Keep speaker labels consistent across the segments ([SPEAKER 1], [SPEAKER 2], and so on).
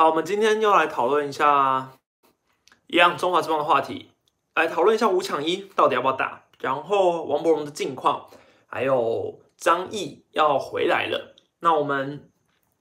[SPEAKER 1] 好，我们今天又来讨论一下一样中华之邦的话题，来讨论一下五抢一到底要不要打，然后王伯荣的近况，还有张毅要回来了。那我们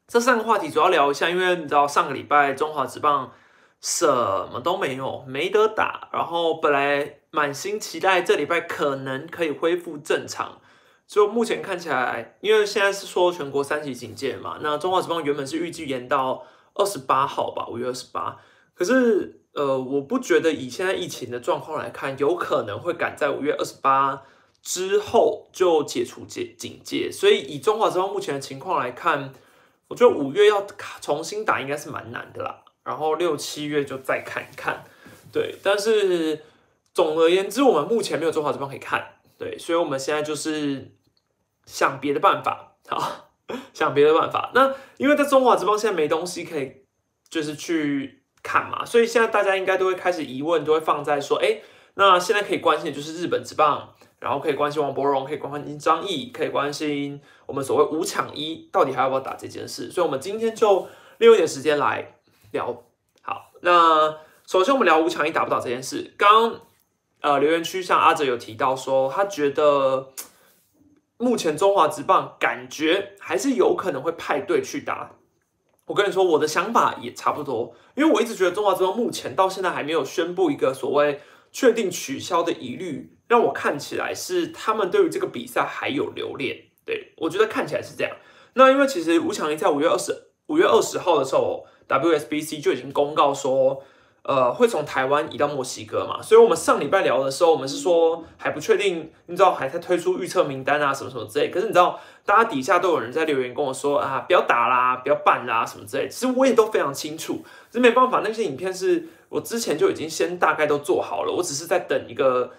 [SPEAKER 1] 这三个话题主要聊一下，因为你知道上个礼拜中华职棒什么都没有，没得打，然后本来满心期待这礼拜可能可以恢复正常。就目前看起来，因为现在是说全国三级警戒嘛，那中华职棒原本是预计延到二十八号吧，五月二十八。可是，呃，我不觉得以现在疫情的状况来看，有可能会赶在五月二十八之后就解除戒警戒。所以，以中华之邦目前的情况来看，我觉得五月要重新打应该是蛮难的啦。然后六七月就再看一看，对。但是总而言之，我们目前没有中华之邦可以看，对。所以我们现在就是。想别的办法，好，想别的办法。那因为在中华之邦现在没东西可以，就是去看嘛，所以现在大家应该都会开始疑问，都会放在说，哎，那现在可以关心的就是日本之棒，然后可以关心王博荣，可以关心张毅，可以关心我们所谓五抢一到底还要不要打这件事。所以，我们今天就利用一点时间来聊。好，那首先我们聊五抢一打不打这件事。刚呃留言区像阿哲有提到说，他觉得。目前中华职棒感觉还是有可能会派队去打。我跟你说，我的想法也差不多，因为我一直觉得中华职棒目前到现在还没有宣布一个所谓确定取消的疑虑，让我看起来是他们对于这个比赛还有留恋。对我觉得看起来是这样。那因为其实吴强一在五月二十五月二十号的时候，WSBC 就已经公告说。呃，会从台湾移到墨西哥嘛？所以，我们上礼拜聊的时候，我们是说还不确定，你知道还在推出预测名单啊，什么什么之类。可是你知道，大家底下都有人在留言跟我说啊，不要打啦，不要办啦，什么之类。其实我也都非常清楚，只没办法，那些影片是我之前就已经先大概都做好了，我只是在等一个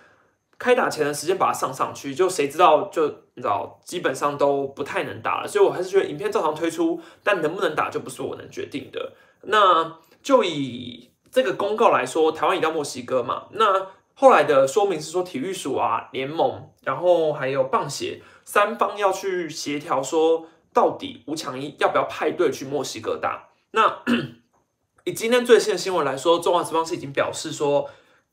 [SPEAKER 1] 开打前的时间把它上上去。就谁知道，就你知道，基本上都不太能打了。所以我还是觉得影片照常推出，但能不能打就不是我能决定的。那就以。这个公告来说，台湾移到墨西哥嘛，那后来的说明是说，体育署啊、联盟，然后还有棒协三方要去协调，说到底吴强一要不要派队去墨西哥打？那 以今天最新的新闻来说，中华职棒是已经表示说，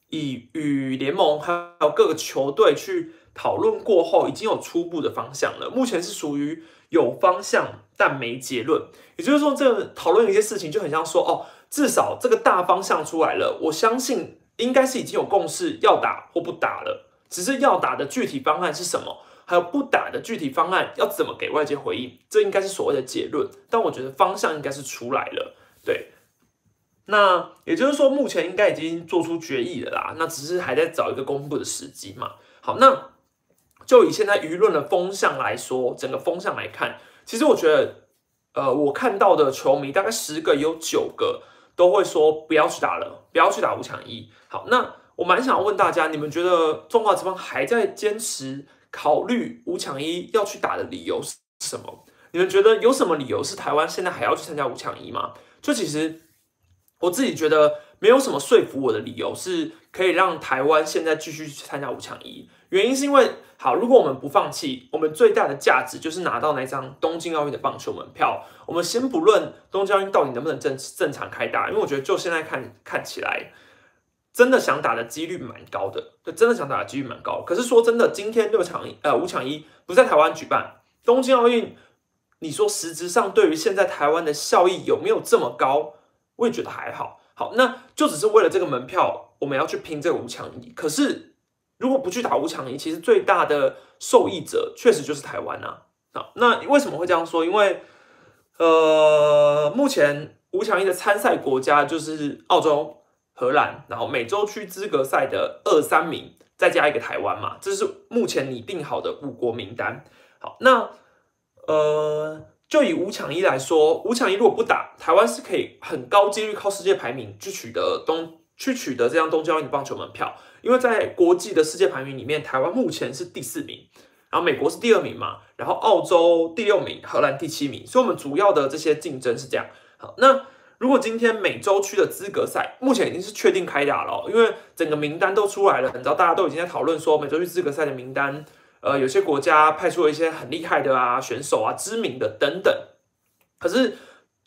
[SPEAKER 1] 以与联盟还有各个球队去讨论过后，已经有初步的方向了。目前是属于有方向但没结论，也就是说，这讨论一些事情就很像说哦。至少这个大方向出来了，我相信应该是已经有共识，要打或不打了。只是要打的具体方案是什么，还有不打的具体方案要怎么给外界回应，这应该是所谓的结论。但我觉得方向应该是出来了，对。那也就是说，目前应该已经做出决议了啦，那只是还在找一个公布的时机嘛。好，那就以现在舆论的风向来说，整个风向来看，其实我觉得，呃，我看到的球迷大概十个有九个。都会说不要去打了，不要去打五强一。好，那我蛮想问大家，你们觉得中华之邦还在坚持考虑五强一要去打的理由是什么？你们觉得有什么理由是台湾现在还要去参加五强一吗？就其实我自己觉得没有什么说服我的理由是可以让台湾现在继续去参加五强一。原因是因为，好，如果我们不放弃，我们最大的价值就是拿到那张东京奥运的棒球门票。我们先不论东京奥运到底能不能正正常开打，因为我觉得就现在看看起来，真的想打的几率蛮高的，就真的想打的几率蛮高。可是说真的，今天六场呃五强一不在台湾举办，东京奥运，你说实质上对于现在台湾的效益有没有这么高？我也觉得还好。好，那就只是为了这个门票，我们要去拼这个五强一。可是。如果不去打五强一，其实最大的受益者确实就是台湾啊。好，那为什么会这样说？因为呃，目前五强一的参赛国家就是澳洲、荷兰，然后美洲区资格赛的二三名，再加一个台湾嘛，这是目前拟定好的五国名单。好，那呃，就以五强一来说，五强一如果不打，台湾是可以很高几率靠世界排名去取得东去取得这张东京奥运棒球门票。因为在国际的世界排名里面，台湾目前是第四名，然后美国是第二名嘛，然后澳洲第六名，荷兰第七名，所以我们主要的这些竞争是这样。好，那如果今天美洲区的资格赛目前已经是确定开打了，因为整个名单都出来了，你知道大家都已经在讨论说美洲区资格赛的名单，呃，有些国家派出了一些很厉害的啊选手啊，知名的等等，可是。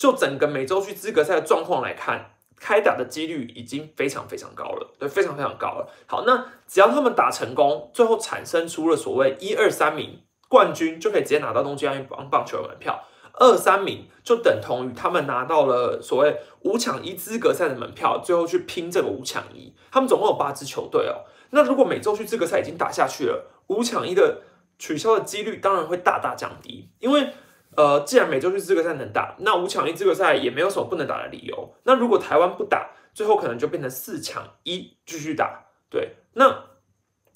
[SPEAKER 1] 就整个美洲区资格赛的状况来看，开打的几率已经非常非常高了，对，非常非常高了。好，那只要他们打成功，最后产生出了所谓一二三名冠军，就可以直接拿到东京奥运棒棒球的门票。二三名就等同于他们拿到了所谓五抢一资格赛的门票，最后去拼这个五抢一。他们总共有八支球队哦。那如果美洲区资格赛已经打下去了，五抢一的取消的几率当然会大大降低。因为呃，既然美洲区资格赛能打，那五抢一资格赛也没有什么不能打的理由。那如果台湾不打，最后可能就变成四抢一继续打。对，那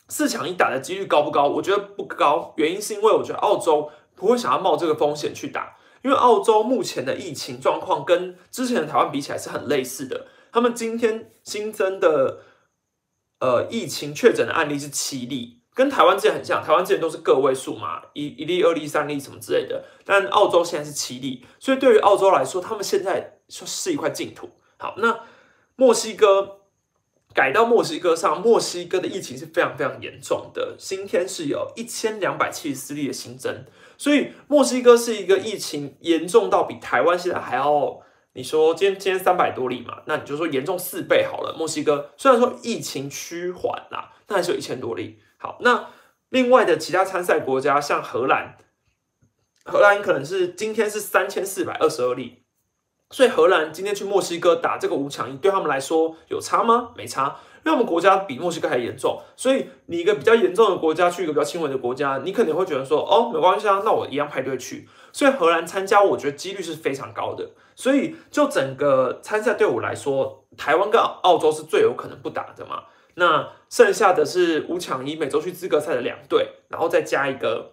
[SPEAKER 1] 四抢一打的几率高不高？我觉得不高。原因是因为我觉得澳洲不会想要冒这个风险去打。因为澳洲目前的疫情状况跟之前的台湾比起来是很类似的，他们今天新增的呃疫情确诊的案例是七例，跟台湾之前很像，台湾之前都是个位数嘛，一一例、二例、三例什么之类的，但澳洲现在是七例，所以对于澳洲来说，他们现在是一块净土。好，那墨西哥。改到墨西哥上，墨西哥的疫情是非常非常严重的，今天是有一千两百七十四例的新增，所以墨西哥是一个疫情严重到比台湾现在还要，你说今天今天三百多例嘛，那你就说严重四倍好了。墨西哥虽然说疫情趋缓啦，但还是有一千多例。好，那另外的其他参赛国家像荷兰，荷兰可能是今天是三千四百二十二例。所以荷兰今天去墨西哥打这个五强，对他们来说有差吗？没差，因为我们国家比墨西哥还严重。所以你一个比较严重的国家去一个比较轻微的国家，你可能会觉得说，哦，没关系啊，那我一样派队去。所以荷兰参加，我觉得几率是非常高的。所以就整个参赛队伍来说，台湾跟澳洲是最有可能不打的嘛。那剩下的是五强一美洲区资格赛的两队，然后再加一个，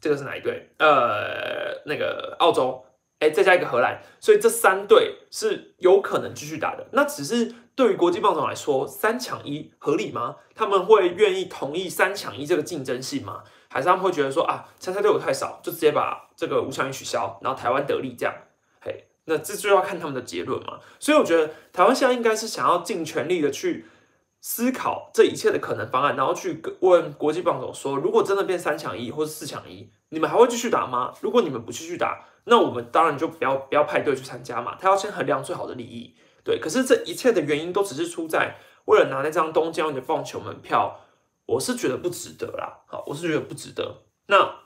[SPEAKER 1] 这个是哪一队？呃，那个澳洲。哎，再加一个荷兰，所以这三队是有可能继续打的。那只是对于国际棒总来说，三抢一合理吗？他们会愿意同意三抢一这个竞争性吗？还是他们会觉得说啊，参赛队伍太少，就直接把这个五强一取消，然后台湾得利这样？嘿，那这就要看他们的结论嘛。所以我觉得台湾现在应该是想要尽全力的去思考这一切的可能方案，然后去问国际棒总说，如果真的变三抢一或是四抢一，你们还会继续打吗？如果你们不继续打，那我们当然就不要不要派队去参加嘛，他要先衡量最好的利益，对。可是这一切的原因都只是出在为了拿那张东京奥运的棒球门票，我是觉得不值得啦。好，我是觉得不值得。那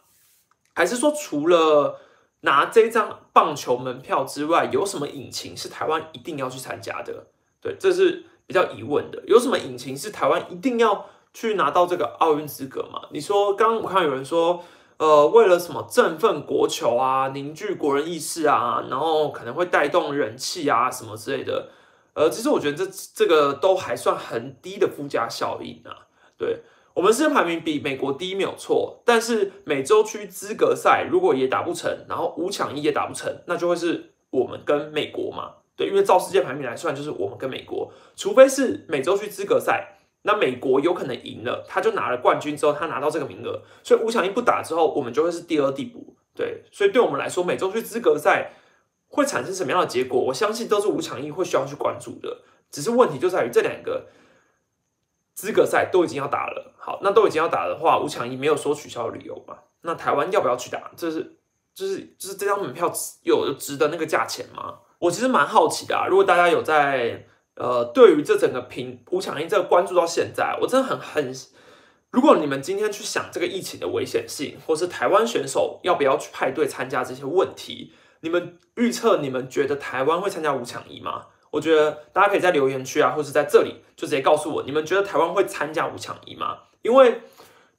[SPEAKER 1] 还是说除了拿这张棒球门票之外，有什么引擎是台湾一定要去参加的？对，这是比较疑问的。有什么引擎是台湾一定要去拿到这个奥运资格吗？你说，刚刚我看有人说。呃，为了什么振奋国球啊，凝聚国人意识啊，然后可能会带动人气啊，什么之类的。呃，其实我觉得这这个都还算很低的附加效应啊。对我们世界排名比美国低没有错，但是美洲区资格赛如果也打不成，然后五强一也打不成，那就会是我们跟美国嘛。对，因为照世界排名来算，就是我们跟美国，除非是美洲区资格赛。那美国有可能赢了，他就拿了冠军之后，他拿到这个名额，所以五强一不打之后，我们就会是第二地补。对，所以对我们来说，美洲区资格赛会产生什么样的结果？我相信都是五强一会需要去关注的。只是问题就在于这两个资格赛都已经要打了。好，那都已经要打的话，五强一没有说取消的理由嘛？那台湾要不要去打？这是，就是就是这张门票有值得那个价钱吗？我其实蛮好奇的啊。如果大家有在。呃，对于这整个评五强一这个关注到现在，我真的很很。如果你们今天去想这个疫情的危险性，或是台湾选手要不要去派队参加这些问题，你们预测你们觉得台湾会参加五强一吗？我觉得大家可以在留言区啊，或是在这里就直接告诉我，你们觉得台湾会参加五强一吗？因为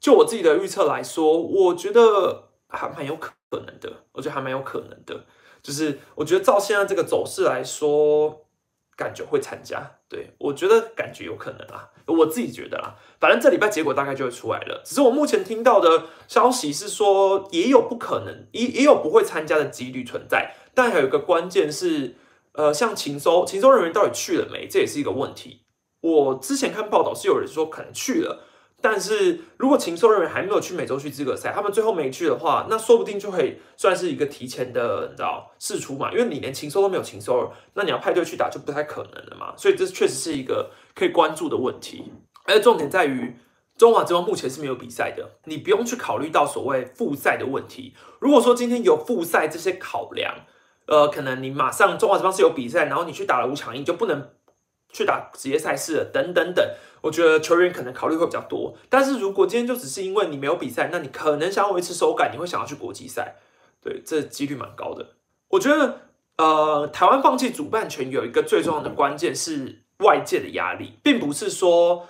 [SPEAKER 1] 就我自己的预测来说，我觉得还蛮有可能的。我觉得还蛮有可能的，就是我觉得照现在这个走势来说。感觉会参加，对我觉得感觉有可能啊，我自己觉得啦，反正这礼拜结果大概就会出来了。只是我目前听到的消息是说，也有不可能，也也有不会参加的几率存在。但还有一个关键是，呃，像秦收秦收人员到底去了没，这也是一个问题。我之前看报道是有人说可能去了。但是如果禽兽人员还没有去美洲区资格赛，他们最后没去的话，那说不定就会算是一个提前的，你知道试出嘛？因为你连禽兽都没有禽兽，那你要派队去打就不太可能了嘛。所以这确实是一个可以关注的问题。而重点在于，中华之邦目前是没有比赛的，你不用去考虑到所谓复赛的问题。如果说今天有复赛这些考量，呃，可能你马上中华之邦是有比赛，然后你去打了五强，你就不能去打职业赛事了，等等等。我觉得球员可能考虑会比较多。但是如果今天就只是因为你没有比赛，那你可能想要维持手感，你会想要去国际赛，对，这几率蛮高的。我觉得，呃，台湾放弃主办权有一个最重要的关键是外界的压力，并不是说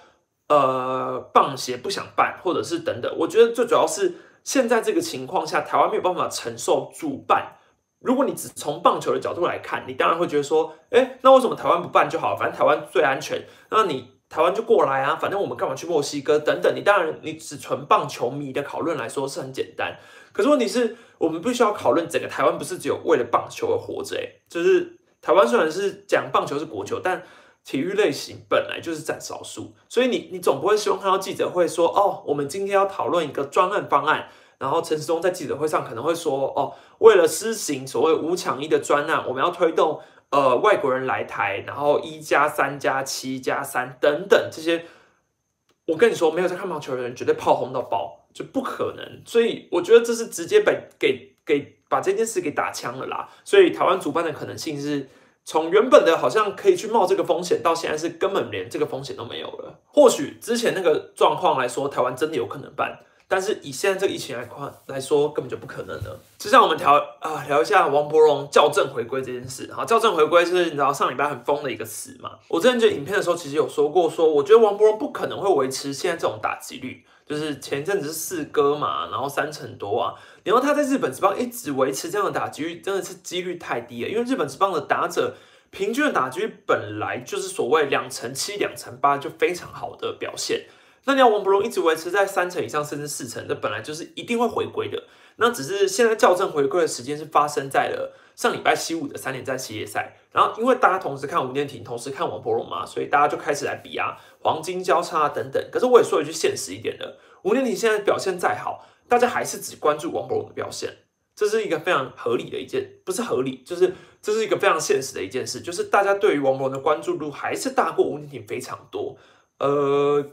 [SPEAKER 1] 呃棒协不想办，或者是等等。我觉得最主要是现在这个情况下，台湾没有办法承受主办。如果你只从棒球的角度来看，你当然会觉得说，哎，那为什么台湾不办就好？反正台湾最安全，那你台湾就过来啊，反正我们干嘛去墨西哥等等？你当然，你只纯棒球迷的讨论来说是很简单。可是问题是我们必须要讨论整个台湾，不是只有为了棒球而活着。哎，就是台湾虽然是讲棒球是国球，但体育类型本来就是占少数，所以你你总不会希望看到记者会说，哦，我们今天要讨论一个专案方案。然后陈时中在记者会上可能会说：“哦，为了施行所谓五抢一的专案，我们要推动呃外国人来台，然后一加三加七加三等等这些。”我跟你说，没有在看棒球的人绝对炮轰到爆，就不可能。所以我觉得这是直接被给给把这件事给打枪了啦。所以台湾主办的可能性是从原本的好像可以去冒这个风险，到现在是根本连这个风险都没有了。或许之前那个状况来说，台湾真的有可能办。但是以现在这个疫情来看来说，根本就不可能的。就像我们聊啊聊一下王伯荣校正回归这件事哈，校正回归是你知道上礼拜很疯的一个词嘛。我之前剪影片的时候，其实有说过，说我觉得王伯荣不可能会维持现在这种打击率，就是前阵子是四哥嘛，然后三成多啊，然后他在日本职棒一直维持这样的打击率，真的是几率太低了。因为日本职棒的打者平均的打击率本来就是所谓两成七、两成八就非常好的表现。那你要王伯荣一直维持在三成以上，甚至四成，这本来就是一定会回归的。那只是现在校正回归的时间是发生在了上礼拜七五的三连战系列赛。然后因为大家同时看吴念婷，同时看王伯荣嘛，所以大家就开始来比啊，黄金交叉等等。可是我也说一句现实一点的，吴念婷现在表现再好，大家还是只关注王伯荣的表现，这是一个非常合理的一件，不是合理，就是这是一个非常现实的一件事，就是大家对于王伯荣的关注度还是大过吴念婷非常多。呃。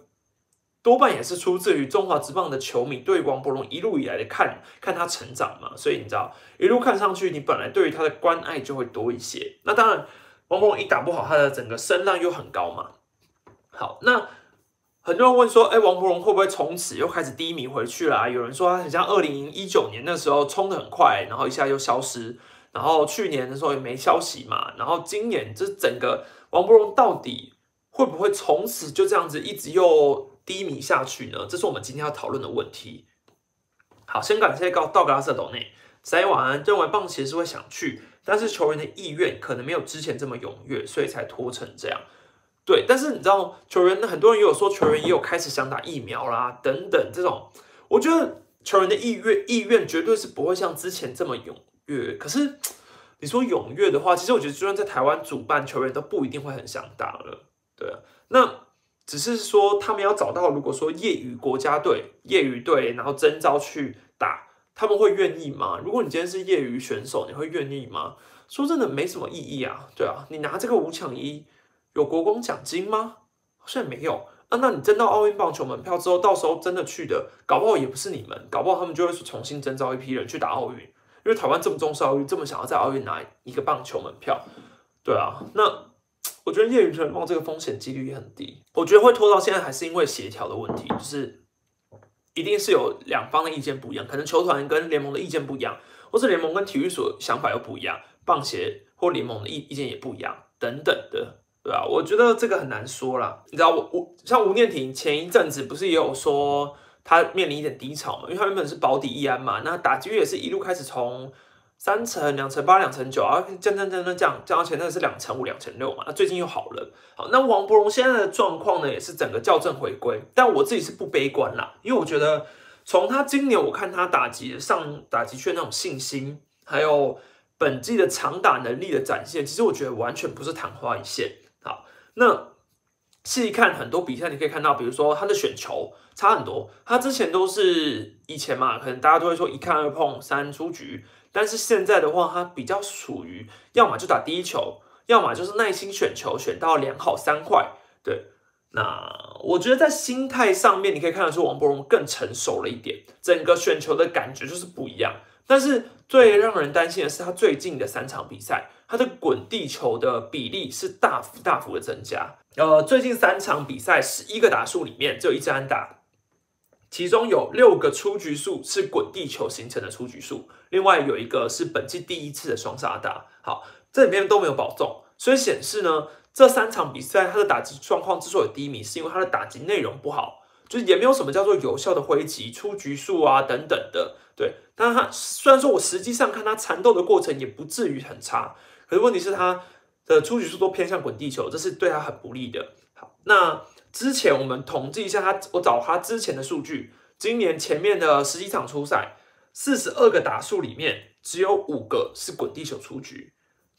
[SPEAKER 1] 多半也是出自于中华职棒的球迷对王伯荣一路以来的看看他成长嘛，所以你知道一路看上去，你本来对于他的关爱就会多一些。那当然，王伯荣一打不好，他的整个声浪又很高嘛。好，那很多人问说，哎，王伯荣会不会从此又开始低迷回去了？有人说他很像二零一九年那时候冲的很快，然后一下又消失，然后去年的时候也没消息嘛，然后今年这整个王伯荣到底会不会从此就这样子一直又？低迷下去呢？这是我们今天要讨论的问题。好，先感谢告道格拉斯斗内塞晚安，认为棒协是会想去，但是球员的意愿可能没有之前这么踊跃，所以才拖成这样。对，但是你知道，球员很多人也有说，球员也有开始想打疫苗啦，等等这种。我觉得球员的意愿意愿绝对是不会像之前这么踊跃。可是你说踊跃的话，其实我觉得就算在台湾主办，球员都不一定会很想打了。对啊，那。只是说，他们要找到，如果说业余国家队、业余队，然后征召去打，他们会愿意吗？如果你今天是业余选手，你会愿意吗？说真的，没什么意义啊。对啊，你拿这个五抢一，有国光奖金吗？好像没有啊。那你征到奥运棒球门票之后，到时候真的去的，搞不好也不是你们，搞不好他们就会重新征召一批人去打奥运，因为台湾这么重视奥运，这么想要在奥运拿一个棒球门票，对啊，那。我觉得业余球员这个风险几率也很低。我觉得会拖到现在，还是因为协调的问题，就是一定是有两方的意见不一样，可能球团跟联盟的意见不一样，或是联盟跟体育所想法又不一样，棒协或联盟的意意见也不一样，等等的，对吧？我觉得这个很难说啦。你知道，我我像吴念婷前一阵子不是也有说他面临一点低潮嘛？因为他原本是保底易安嘛，那打击也是一路开始从。三成、两成八、两成九啊，降降降降降，降到前那是两成五、两成六嘛。那最近又好了。好，那王伯荣现在的状况呢，也是整个校正回归。但我自己是不悲观啦，因为我觉得从他今年我看他打击上打击圈那种信心，还有本季的长打能力的展现，其实我觉得完全不是昙花一现。好，那细看很多比赛，你可以看到，比如说他的选球差很多。他之前都是以前嘛，可能大家都会说一看二碰三出局。但是现在的话，他比较属于要么就打第一球，要么就是耐心选球，选到两好三坏。对，那我觉得在心态上面，你可以看得出王博荣更成熟了一点，整个选球的感觉就是不一样。但是最让人担心的是，他最近的三场比赛，他的滚地球的比例是大幅大幅的增加。呃，最近三场比赛十一个打数里面，只有一支安打，其中有六个出局数是滚地球形成的出局数，另外有一个是本季第一次的双杀打。好，这里面都没有保中，所以显示呢，这三场比赛他的打击状况之所以低迷，是因为他的打击内容不好。就是也没有什么叫做有效的挥击、出局数啊等等的，对。但他虽然说我实际上看他缠斗的过程也不至于很差，可是问题是他的出局数都偏向滚地球，这是对他很不利的。好，那之前我们统计一下他，我找他之前的数据，今年前面的十几场初赛，四十二个打数里面只有五个是滚地球出局，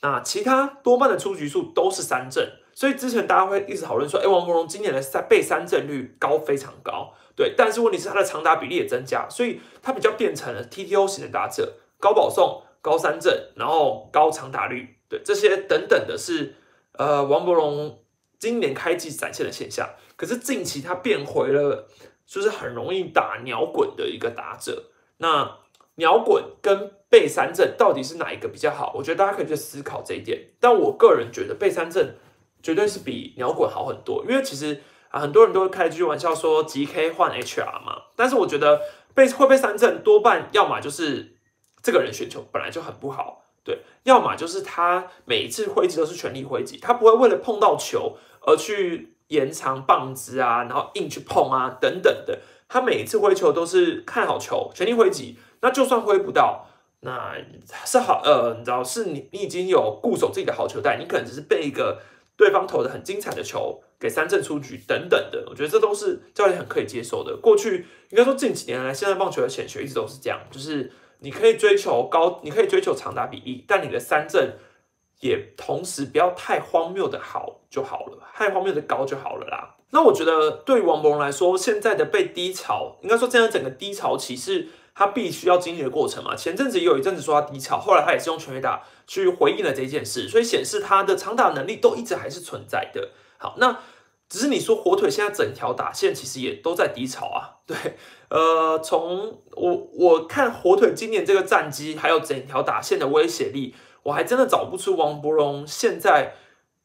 [SPEAKER 1] 那其他多半的出局数都是三振。所以之前大家会一直讨论说，哎，王柏荣今年的三被三振率高非常高，对，但是问题是他的长打比例也增加，所以他比较变成了 TTO 型的打者，高保送、高三振，然后高长打率，对，这些等等的是，呃，王柏荣今年开季展现的现象。可是近期他变回了，就是很容易打鸟滚的一个打者。那鸟滚跟被三振到底是哪一个比较好？我觉得大家可以去思考这一点。但我个人觉得被三振。绝对是比鸟滚好很多，因为其实啊，很多人都会开这句玩笑说 G K 换 H R 嘛，但是我觉得被会被三振多半要么就是这个人选球本来就很不好，对，要么就是他每一次挥击都是全力挥击，他不会为了碰到球而去延长棒子啊，然后硬去碰啊等等的，他每一次挥球都是看好球全力挥击，那就算挥不到，那是好呃，你知道是你你已经有固守自己的好球带，你可能只是被一个。对方投的很精彩的球，给三振出局等等的，我觉得这都是教练很可以接受的。过去应该说近几年来，现在棒球的显学一直都是这样，就是你可以追求高，你可以追求长打比例，但你的三振也同时不要太荒谬的好就好了，太荒谬的高就好了啦。那我觉得对王博荣来说，现在的被低潮，应该说这样整个低潮期是。他必须要经历的过程嘛？前阵子有一阵子说他低潮，后来他也是用全垒打去回应了这件事，所以显示他的长打能力都一直还是存在的。好，那只是你说火腿现在整条打线其实也都在低潮啊。对，呃，从我我看火腿今年这个战绩，还有整条打线的威胁力，我还真的找不出王伯荣现在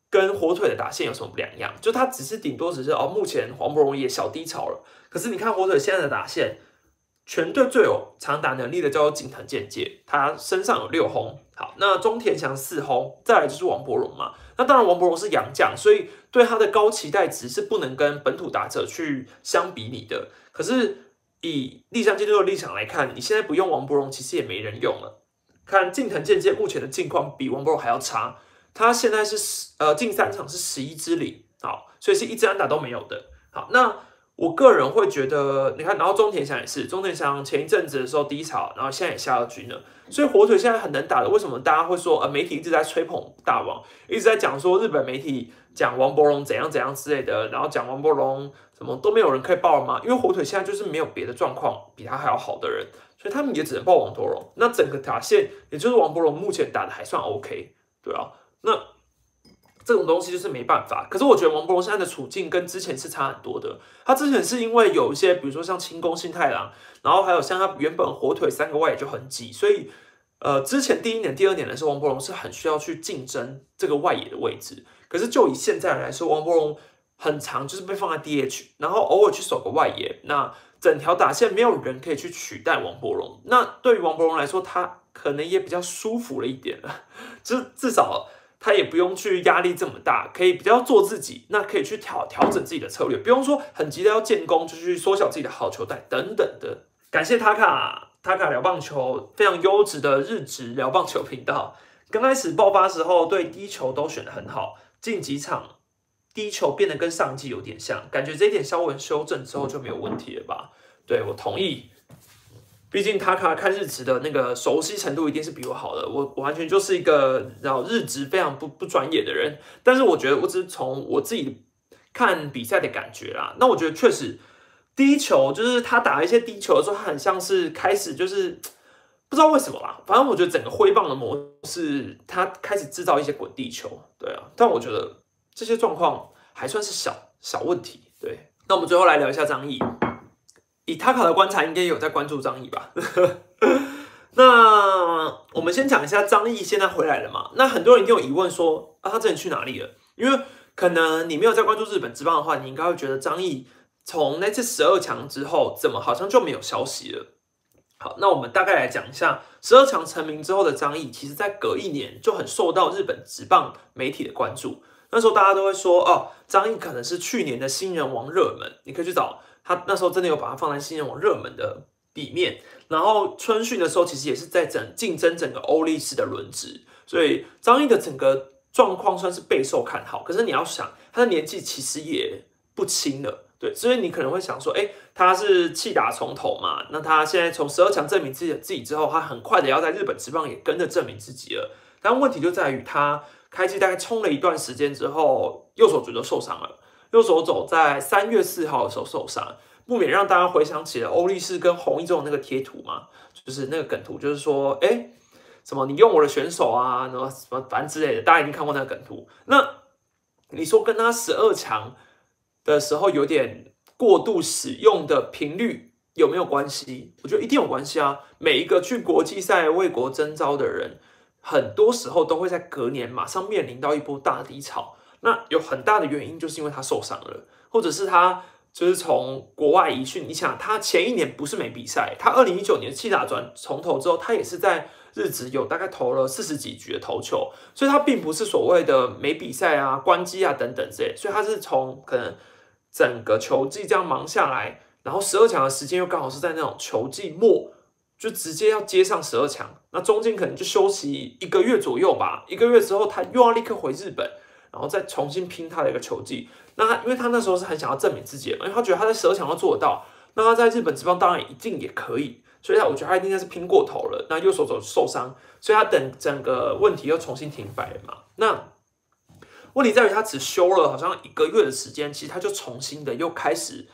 [SPEAKER 1] 跟火腿的打线有什么两样。就他只是顶多只是哦，目前王伯荣也小低潮了。可是你看火腿现在的打线。全队最有长打能力的叫做景藤健介，他身上有六轰。好，那中田翔四轰，再来就是王伯荣嘛。那当然王伯荣是洋将，所以对他的高期待值是不能跟本土打者去相比拟的。可是以立江监督的立场来看，你现在不用王伯荣，其实也没人用了。看近藤健介目前的境况比王博还要差，他现在是十呃近三场是十一支零，好，所以是一支安打都没有的。好，那。我个人会觉得，你看，然后中田翔也是，中田翔前一阵子的时候低潮，然后现在也下了局呢，所以火腿现在很能打的。为什么大家会说，呃，媒体一直在吹捧大王，一直在讲说日本媒体讲王博龙怎样怎样之类的，然后讲王博龙什么都没有人可以报了吗？因为火腿现在就是没有别的状况比他还要好的人，所以他们也只能报王柏荣。那整个打线，也就是王柏荣目前打的还算 OK，对啊，那。这种东西就是没办法，可是我觉得王柏荣现在的处境跟之前是差很多的。他之前是因为有一些，比如说像清宫信太郎，然后还有像他原本火腿三个外野就很挤，所以呃，之前第一年、第二年的时候，王柏荣是很需要去竞争这个外野的位置。可是就以现在来说，王柏荣很长就是被放在 DH，然后偶尔去守个外野，那整条打线没有人可以去取代王柏荣。那对于王柏荣来说，他可能也比较舒服了一点了，就至少。他也不用去压力这么大，可以比较做自己，那可以去调调整自己的策略，不用说很急的要建功，就去缩小自己的好球带等等的。感谢塔卡塔卡聊棒球非常优质的日职聊棒球频道。刚开始爆发时候对低球都选的很好，近几场低球变得跟上季有点像，感觉这一点稍微修正之后就没有问题了吧？对我同意。毕竟塔卡看日职的那个熟悉程度一定是比我好的，我完全就是一个然后日职非常不不专业的人。但是我觉得我只是从我自己看比赛的感觉啦，那我觉得确实低球就是他打一些低球的时候，他很像是开始就是不知道为什么啦，反正我觉得整个挥棒的模式，他开始制造一些滚地球，对啊。但我觉得这些状况还算是小小问题，对。那我们最后来聊一下张毅。以塔卡的观察，应该有在关注张毅吧？那我们先讲一下张毅现在回来了嘛？那很多人一定有疑问说啊，他之前去哪里了？因为可能你没有在关注日本职棒的话，你应该会觉得张毅从那次十二强之后，怎么好像就没有消息了？好，那我们大概来讲一下十二强成名之后的张毅，其实在隔一年就很受到日本职棒媒体的关注。那时候大家都会说，哦，张毅可能是去年的新人王热门，你可以去找他，那时候真的有把他放在新人王热门的里面。然后春训的时候，其实也是在整竞争整个欧力士的轮值，所以张毅的整个状况算是备受看好。可是你要想，他的年纪其实也不轻了，对，所以你可能会想说，哎，他是弃打从头嘛？那他现在从十二强证明自己自己之后，他很快的要在日本职棒也跟着证明自己了。但问题就在于他。开机大概冲了一段时间之后，右手肘就受伤了。右手肘在三月四号的时候受伤，不免让大家回想起了欧力士跟红一中的那个贴图嘛，就是那个梗图，就是说，哎，什么你用我的选手啊，然后什么反正之类的，大家一定看过那个梗图。那你说跟他十二强的时候有点过度使用的频率有没有关系？我觉得一定有关系啊。每一个去国际赛为国征召的人。很多时候都会在隔年马上面临到一波大低潮，那有很大的原因就是因为他受伤了，或者是他就是从国外移训。你想，他前一年不是没比赛，他二零一九年气打转从头之后，他也是在日子有大概投了四十几局的投球，所以他并不是所谓的没比赛啊、关机啊等等之类，所以他是从可能整个球季这样忙下来，然后十二强的时间又刚好是在那种球季末。就直接要接上十二强，那中间可能就休息一个月左右吧。一个月之后，他又要立刻回日本，然后再重新拼他的一个球技。那他，因为他那时候是很想要证明自己，因为他觉得他在十二强要做得到，那他在日本职棒当然一定也可以。所以，他我觉得他一定是拼过头了。那右手肘受伤，所以他等整个问题又重新停摆嘛。那问题在于他只休了好像一个月的时间，其实他就重新的又开始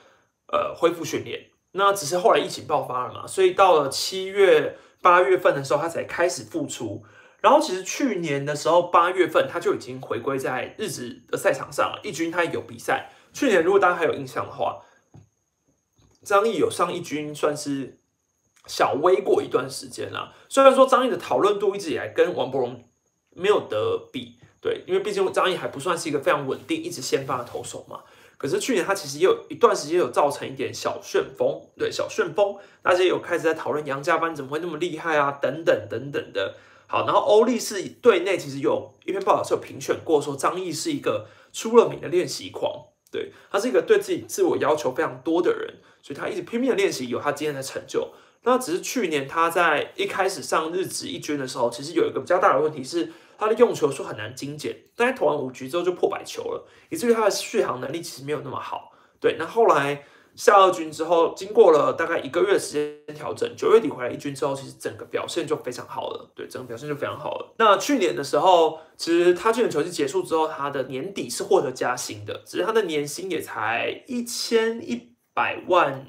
[SPEAKER 1] 呃恢复训练。那只是后来疫情爆发了嘛，所以到了七月八月份的时候，他才开始复出。然后其实去年的时候八月份他就已经回归在日职的赛场上了，一军他有比赛。去年如果大家还有印象的话，张毅有上一军，算是小微过一段时间了。虽然说张毅的讨论度一直以来跟王柏荣没有得比，对，因为毕竟张毅还不算是一个非常稳定、一直先发的投手嘛。可是去年他其实也有一段时间有造成一点小旋风，对小旋风，大家有开始在讨论杨家班怎么会那么厉害啊，等等等等的。好，然后欧力士队内其实有一篇报道是有评选过，说张毅是一个出了名的练习狂，对他是一个对自己自我要求非常多的人，所以他一直拼命的练习，有他今天的成就。那只是去年他在一开始上日职一军的时候，其实有一个比较大的问题是。他的用球数很难精简，大概投完五局之后就破百球了，以至于他的续航能力其实没有那么好。对，那后来下二军之后，经过了大概一个月的时间调整，九月底回来一军之后，其实整个表现就非常好了。对，整个表现就非常好了。那去年的时候，其实他去年球季结束之后，他的年底是获得加薪的，只是他的年薪也才一千一百万，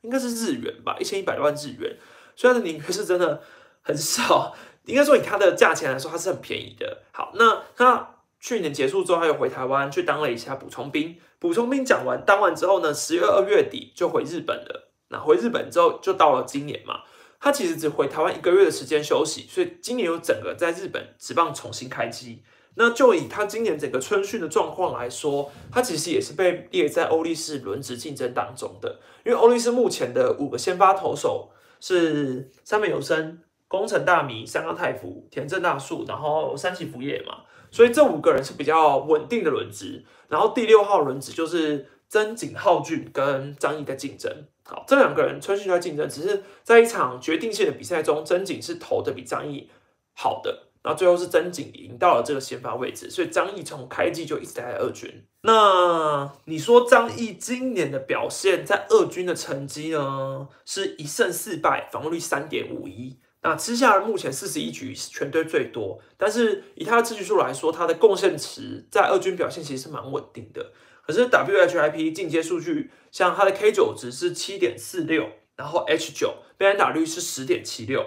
[SPEAKER 1] 应该是日元吧，一千一百万日元，所以他的年薪是真的很少。应该说，以它的价钱来说，它是很便宜的。好，那他去年结束之后，他又回台湾去当了一下补充兵。补充兵讲完当完之后呢，十月二月底就回日本了。那回日本之后，就到了今年嘛。他其实只回台湾一个月的时间休息，所以今年有整个在日本职棒重新开机。那就以他今年整个春训的状况来说，他其实也是被列在欧力士轮值竞争当中的。因为欧力士目前的五个先发投手是三本有生。工程大米、三冈太辅、田正大树，然后三崎福业嘛，所以这五个人是比较稳定的轮值。然后第六号轮值就是曾井浩俊跟张毅的竞争。好，这两个人春训在竞争，只是在一场决定性的比赛中，曾井是投的比张毅好的，然后最后是曾井赢到了这个先发位置，所以张毅从开季就一直待在二军。那你说张毅今年的表现在二军的成绩呢？是一胜四败，防御率三点五一。那吃下目前四十一局全队最多，但是以他的次局数来说，他的贡献值在二军表现其实是蛮稳定的。可是 WHIP 进阶数据，像他的 K 九值是七点四六，然后 H 九被安打率是十点七六，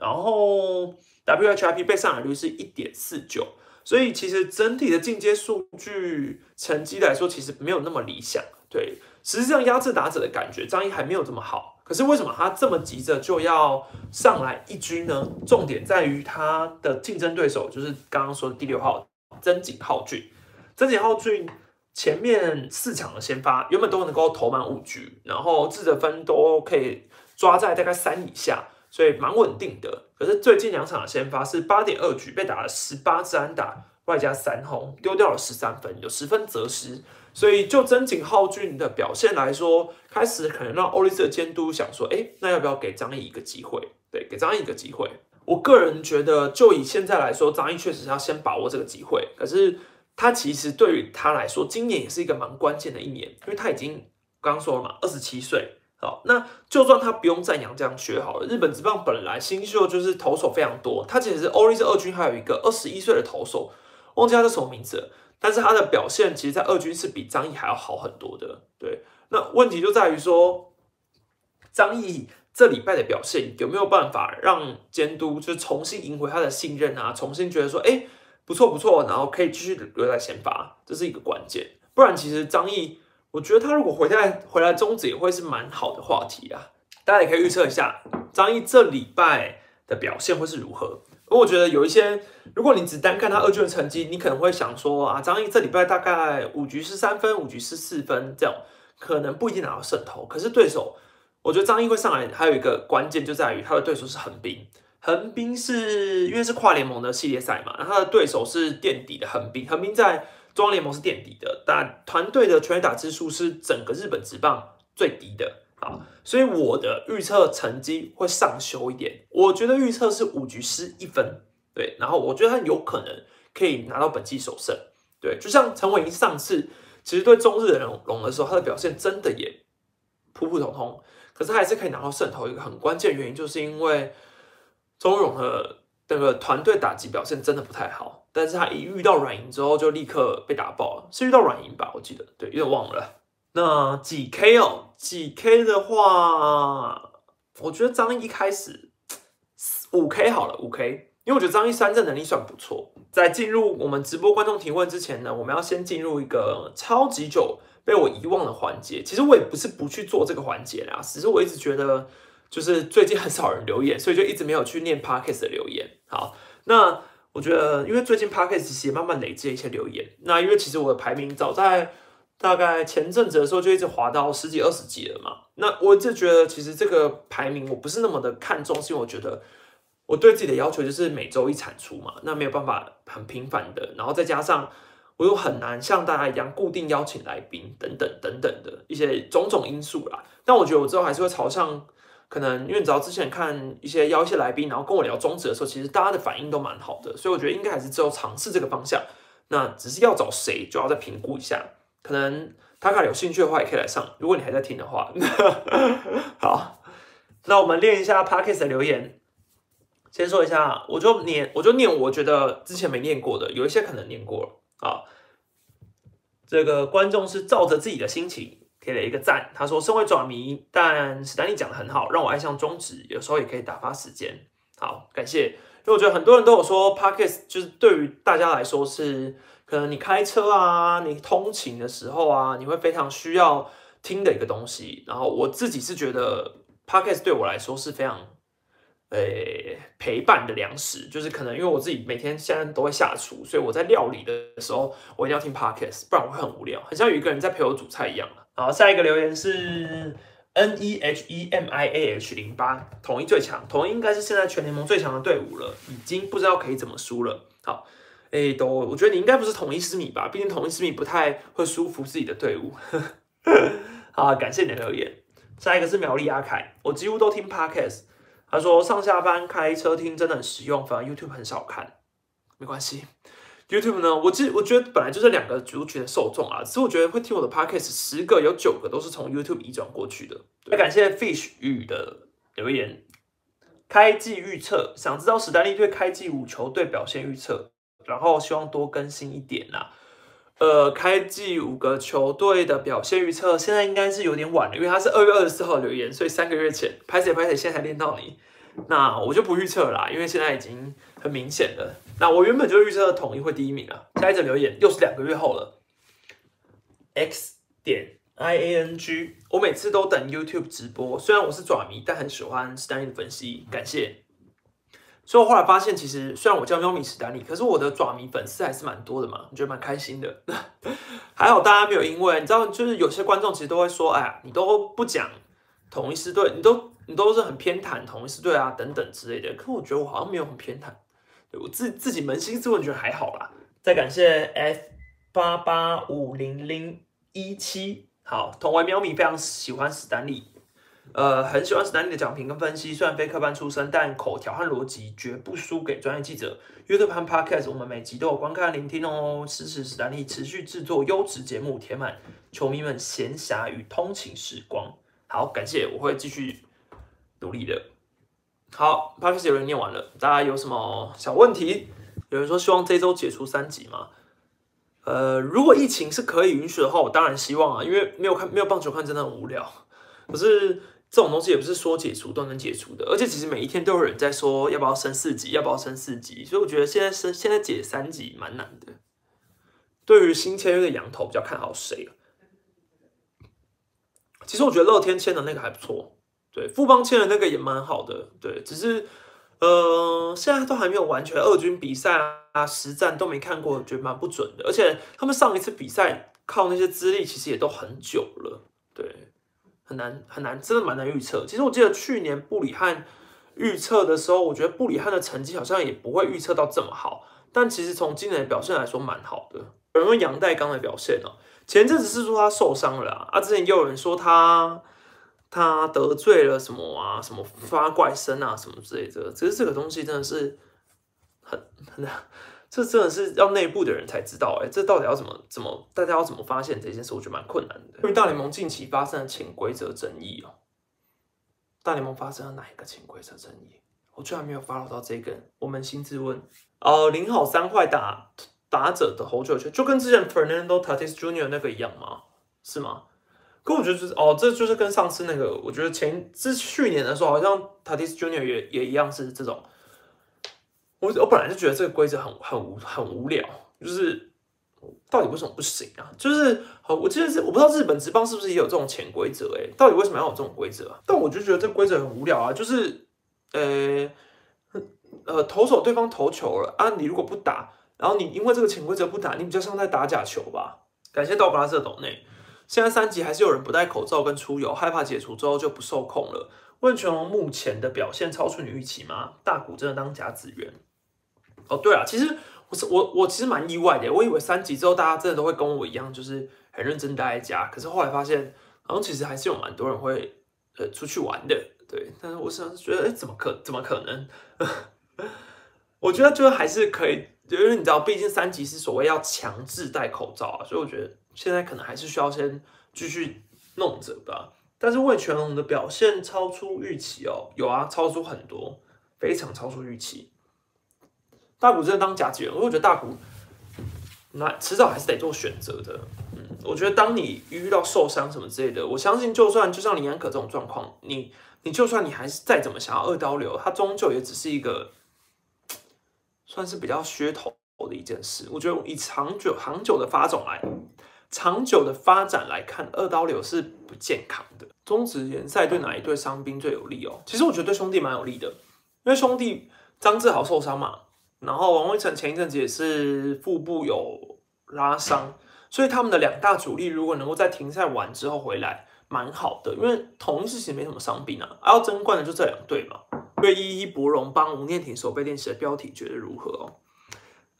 [SPEAKER 1] 然后 WHIP 被上垒率是一点四九，所以其实整体的进阶数据成绩来说，其实没有那么理想。对，实际上压制打者的感觉，张毅还没有这么好。可是为什么他这么急着就要上来一军呢？重点在于他的竞争对手就是刚刚说的第六号曾井浩俊。曾井浩俊前面四场的先发原本都能够投满五局，然后自责分都可以抓在大概三以下，所以蛮稳定的。可是最近两场的先发是八点二局被打了十八支安打，外加三轰，丢掉了十三分，有十分责失。所以就真井浩俊的表现来说，开始可能让欧力士的监督想说，哎，那要不要给张毅一个机会？对，给张毅一个机会。我个人觉得，就以现在来说，张毅确实是要先把握这个机会。可是他其实对于他来说，今年也是一个蛮关键的一年，因为他已经刚刚说了嘛，二十七岁。好，那就算他不用赞扬这样学好了，日本职棒本来新秀就是投手非常多，他其实是欧力士二军还有一个二十一岁的投手，忘记他叫什么名字。但是他的表现其实，在二军是比张毅还要好很多的。对，那问题就在于说，张毅这礼拜的表现有没有办法让监督就是重新赢回他的信任啊？重新觉得说，哎，不错不错，然后可以继续留在先发，这是一个关键。不然，其实张毅，我觉得他如果回来回来终止也会是蛮好的话题啊。大家也可以预测一下，张毅这礼拜的表现会是如何。我觉得有一些，如果你只单看他二军的成绩，你可能会想说啊，张毅这礼拜大概五局是三分，五局是四分，这样可能不一定拿到胜投。可是对手，我觉得张毅会上来，还有一个关键就在于他的对手是横滨，横滨是因为是跨联盟的系列赛嘛，然后他的对手是垫底的横滨，横滨在中央联盟是垫底的，但团队的全垒打支数是整个日本职棒最低的。好，所以我的预测成绩会上修一点。我觉得预测是五局失一分，对。然后我觉得他有可能可以拿到本季首胜，对。就像陈伟霆上次其实对中日的龙龙的时候，他的表现真的也普普通通，可是他还是可以拿到胜投。一个很关键原因就是因为中日龙的那个团队打击表现真的不太好，但是他一遇到软银之后就立刻被打爆了，是遇到软银吧？我记得，对，有点忘了。那几 K 哦，几 K 的话，我觉得张一开始五 K 好了，五 K，因为我觉得张一三振能力算不错。在进入我们直播观众提问之前呢，我们要先进入一个超级久被我遗忘的环节。其实我也不是不去做这个环节啦，只是我一直觉得就是最近很少人留言，所以就一直没有去念 Parkes 的留言。好，那我觉得因为最近 Parkes 其实也慢慢累积了一些留言，那因为其实我的排名早在。大概前阵子的时候就一直滑到十几二十几了嘛，那我就觉得其实这个排名我不是那么的看重，是因为我觉得我对自己的要求就是每周一产出嘛，那没有办法很频繁的，然后再加上我又很难像大家一样固定邀请来宾等等等等的一些种种因素啦。但我觉得我之后还是会朝向可能，因为你知道之前看一些邀一些来宾，然后跟我聊宗旨的时候，其实大家的反应都蛮好的，所以我觉得应该还是之后尝试这个方向。那只是要找谁，就要再评估一下。可能他卡有兴趣的话，也可以来上。如果你还在听的话，好，那我们练一下 Parkes 的留言。先说一下，我就念，我就念，我觉得之前没念过的，有一些可能念过了啊。这个观众是照着自己的心情给了一个赞，他说：“身为爪迷，但史丹利讲的很好，让我爱上中指，有时候也可以打发时间。”好，感谢。因为我觉得很多人都有说，Parkes 就是对于大家来说是。可能你开车啊，你通勤的时候啊，你会非常需要听的一个东西。然后我自己是觉得，podcast 对我来说是非常，呃，陪伴的粮食。就是可能因为我自己每天现在都会下厨，所以我在料理的时候，我一定要听 podcast，不然我会很无聊，很像有一个人在陪我煮菜一样。好，下一个留言是 n e h e m i a h 零八，统一最强，统一应该是现在全联盟最强的队伍了，已经不知道可以怎么输了。好。哎，都，我觉得你应该不是统一思米吧？毕竟统一思米不太会舒服自己的队伍。好，感谢你的留言。下一个是苗栗阿凯，我几乎都听 podcast。他说上下班开车听真的很实用，反而 YouTube 很少看。没关系，YouTube 呢，我其我觉得本来就是两个族群的受众啊。只是我觉得会听我的 podcast 十个有九个都是从 YouTube 移转过去的。那感谢 Fish 雨的留言。开季预测，想知道史丹利对开季五球队表现预测。然后希望多更新一点啦。呃，开季五个球队的表现预测，现在应该是有点晚了，因为他是二月二十四号留言，所以三个月前拍谁拍谁，现在才练到你，那我就不预测啦，因为现在已经很明显了。那我原本就预测统一会第一名啊。下一则留言又是两个月后了，x 点 I A N G，我每次都等 YouTube 直播，虽然我是爪迷，但很喜欢 Stanley 的分析，感谢。所以我后来发现，其实虽然我叫喵咪史丹利，可是我的爪迷粉丝还是蛮多的嘛，我觉得蛮开心的。还好大家没有因为，你知道，就是有些观众其实都会说，哎呀，你都不讲同一师队，你都你都是很偏袒同一师队啊，等等之类的。可我觉得我好像没有很偏袒，对我自自己扪心自问，觉得还好啦。再感谢 F 八八五零零一七，好，同为喵咪非常喜欢史丹利。呃，很喜欢史丹利的讲评跟分析，虽然非科班出身，但口条和逻辑绝不输给专业记者。YouTube 和 Podcast，我们每集都有观看聆听哦，支持史丹利持续制作优质节目，填满球迷们闲暇与通勤时光。好，感谢，我会继续努力的。好，Podcast 有人念完了，大家有什么小问题？有人说希望这周解除三集吗？呃，如果疫情是可以允许的话，我当然希望啊，因为没有看没有棒球看真的很无聊。可是。这种东西也不是说解除都能解除的，而且其实每一天都有人在说要不要升四级，要不要升四级，所以我觉得现在升现在解三级蛮难的。对于新签约的羊头比较看好谁其实我觉得乐天签的那个还不错，对，富邦签的那个也蛮好的，对，只是呃现在都还没有完全二军比赛啊实战都没看过，觉得蛮不准的，而且他们上一次比赛靠那些资历其实也都很久了，对。很难很难，真的蛮难预测。其实我记得去年布里汉预测的时候，我觉得布里汉的成绩好像也不会预测到这么好。但其实从今年的表现来说，蛮好的。有人问杨代刚的表现哦，前阵子是说他受伤了啊，啊之前也有人说他他得罪了什么啊，什么发怪声啊，什么之类的。其实这个东西真的是很很难。这真的是要内部的人才知道，哎，这到底要怎么怎么，大家要怎么发现这件事？我觉得蛮困难的。因为大联盟近期发生的潜规则争议哦，大联盟发生了哪一个潜规则争议？我居然没有 follow 到这个。我扪心自问，呃，零好三坏打打者的投球权，就跟之前 Fernando Tatis Jr. 那个一样吗？是吗？可我觉得就是哦，这就是跟上次那个，我觉得前是去年的时候，好像 Tatis Jr. 也也一样是这种。我我本来就觉得这个规则很很无很无聊，就是到底为什么不行啊？就是我记得是我不知道日本职棒是不是也有这种潜规则？哎，到底为什么要有这种规则？但我就觉得这规则很无聊啊！就是呃呃，投手对方投球了啊，你如果不打，然后你因为这个潜规则不打，你比较像在打假球吧？感谢道格拉斯斗内，现在三级还是有人不戴口罩跟出游，害怕解除之后就不受控了。问全龙目前的表现超出你预期吗？大谷真的当甲子园？哦，对啊，其实我是我我其实蛮意外的，我以为三级之后大家真的都会跟我一样，就是很认真待在家。可是后来发现，好像其实还是有蛮多人会呃出去玩的，对。但是我想觉得，哎，怎么可怎么可能？我觉得就是还是可以，因为你知道，毕竟三级是所谓要强制戴口罩啊，所以我觉得现在可能还是需要先继续弄着吧。但是魏全龙的表现超出预期哦，有啊，超出很多，非常超出预期。大股真的当甲子员，我觉得大股那迟早还是得做选择的。嗯，我觉得当你遇到受伤什么之类的，我相信就算就像林安可这种状况，你你就算你还是再怎么想要二刀流，它终究也只是一个算是比较噱头的一件事。我觉得以长久长久的发展来长久的发展来看，二刀流是不健康的。中职联赛对哪一队伤兵最有利哦？其实我觉得对兄弟蛮有利的，因为兄弟张志豪受伤嘛。然后王威成前一阵子也是腹部有拉伤，所以他们的两大主力如果能够在停赛完之后回来，蛮好的。因为同一时期没什么伤病啊，要争冠的就这两队嘛。对一一博荣帮吴念婷手背练习的标题觉得如何哦？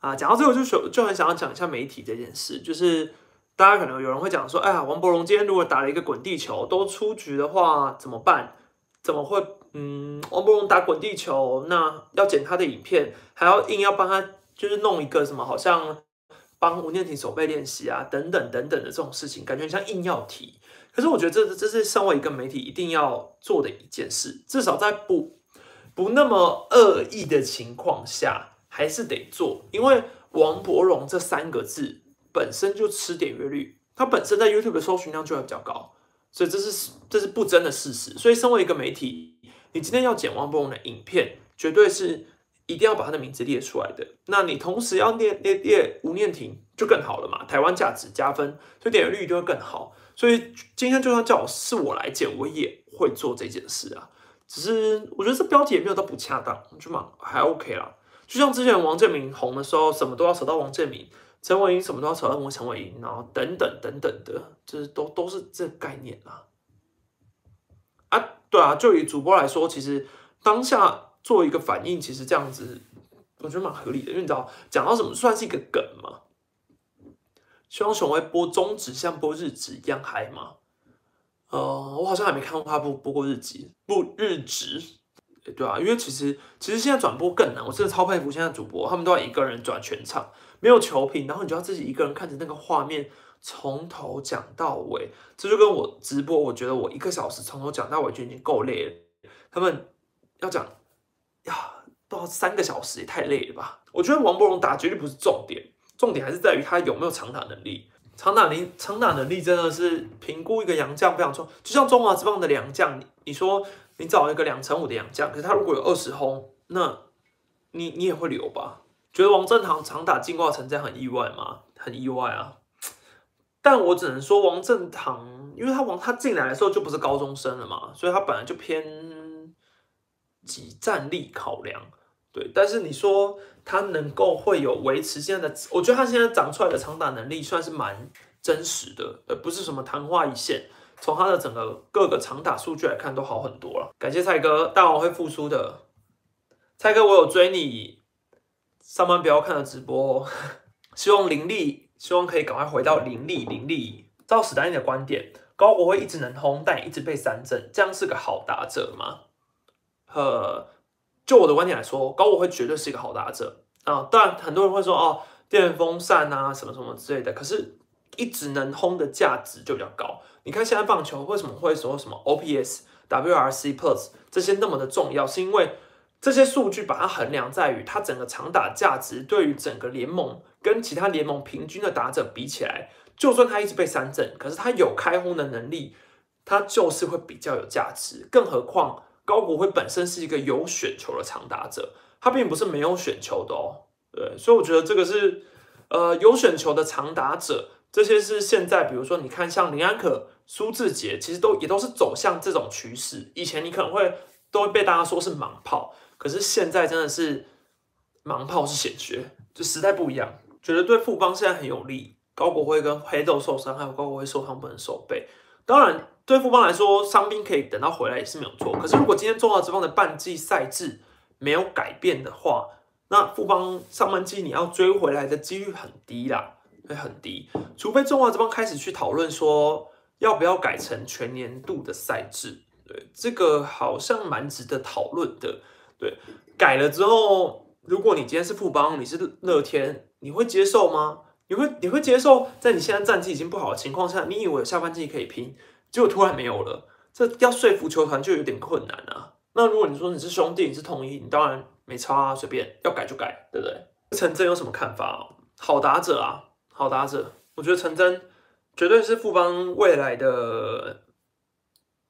[SPEAKER 1] 啊，讲到这个就就很想要讲一下媒体这件事，就是大家可能有人会讲说，哎呀，王博荣今天如果打了一个滚地球都出局的话怎么办？怎么会？嗯，王博荣打滚地球，那要剪他的影片，还要硬要帮他，就是弄一个什么，好像帮吴念婷手背练习啊，等等等等的这种事情，感觉像硬要提。可是我觉得这这是身为一个媒体一定要做的一件事，至少在不不那么恶意的情况下，还是得做。因为王博荣这三个字本身就吃点阅率，他本身在 YouTube 的搜寻量就会比较高，所以这是这是不争的事实。所以身为一个媒体。你今天要剪王博荣的影片，绝对是一定要把他的名字列出来的。那你同时要列列列吴念婷就更好了嘛，台湾价值加分，所以点阅率就会更好。所以今天就算叫我是我来剪，我也会做这件事啊。只是我觉得这标题也没有到不恰当，就嘛还 OK 啦。就像之前王建民红的时候，什么都要扯到王建民，陈伟英什么都要扯到我陈伟英，然后等等等等的，这都都是这概念啊。啊，对啊，就以主播来说，其实当下做一个反应，其实这样子我觉得蛮合理的，因为你知道讲到什么算是一个梗嘛。希望雄威播中指像播日指一样嗨吗？呃，我好像还没看过他播播过日记，播日指，对啊，因为其实其实现在转播更难，我真的超佩服现在主播，他们都要一个人转全场，没有球评，然后你就要自己一个人看着那个画面从头讲到尾，这就跟我直播，我觉得我一个小时从头讲到尾就已经够累了，他们要讲呀，都要三个小时也太累了吧？我觉得王博荣打绝对不是重点，重点还是在于他有没有长打能力。长打能长打能力真的是评估一个洋将非常重，就像中华之棒的洋将，你你说你找一个两成五的洋将，可是他如果有二十轰，那你你也会留吧？觉得王正堂长打进化成这样很意外吗？很意外啊！但我只能说王正堂，因为他王他进来的时候就不是高中生了嘛，所以他本来就偏几战力考量。对，但是你说他能够会有维持现在的，我觉得他现在长出来的长打能力算是蛮真实的，而不是什么昙花一现。从他的整个各个长打数据来看，都好很多了。感谢蔡哥，大王会复苏的。蔡哥，我有追你，上班不要看的直播。希望林立，希望可以赶快回到林立。林立，照史丹利的观点，高国会一直能轰，但一直被三振，这样是个好打者吗？呃。就我的观点来说，高国辉绝对是一个好打者啊！当然，很多人会说哦，电风扇啊，什么什么之类的。可是，一直能轰的价值就比较高。你看现在棒球为什么会说什么 OPS、WRC Plus 这些那么的重要？是因为这些数据把它衡量在于它整个长打价值，对于整个联盟跟其他联盟平均的打者比起来，就算他一直被三振，可是他有开轰的能力，他就是会比较有价值。更何况。高国辉本身是一个有选球的长打者，他并不是没有选球的哦。对，所以我觉得这个是呃有选球的长打者，这些是现在比如说你看像林安可、苏志杰，其实都也都是走向这种趋势。以前你可能会都会被大家说是盲炮，可是现在真的是盲炮是显学，就时代不一样，觉得对富邦现在很有利。高国辉跟黑豆受伤，还有高国辉受伤不能守备，当然。对富邦来说，伤兵可以等到回来也是没有错。可是如果今天中华职棒的半季赛制没有改变的话，那富邦上半季你要追回来的几率很低啦，会很低。除非中华职棒开始去讨论说要不要改成全年度的赛制，对这个好像蛮值得讨论的。对，改了之后，如果你今天是富邦，你是乐天，你会接受吗？你会你会接受在你现在战绩已经不好的情况下，你以为有下半季可以拼？结果突然没有了，这要说服球团就有点困难啊。那如果你说你是兄弟，你是同意，你当然没差啊，随便要改就改，对不对？陈真有什么看法？好打者啊，好打者，我觉得陈真绝对是富邦未来的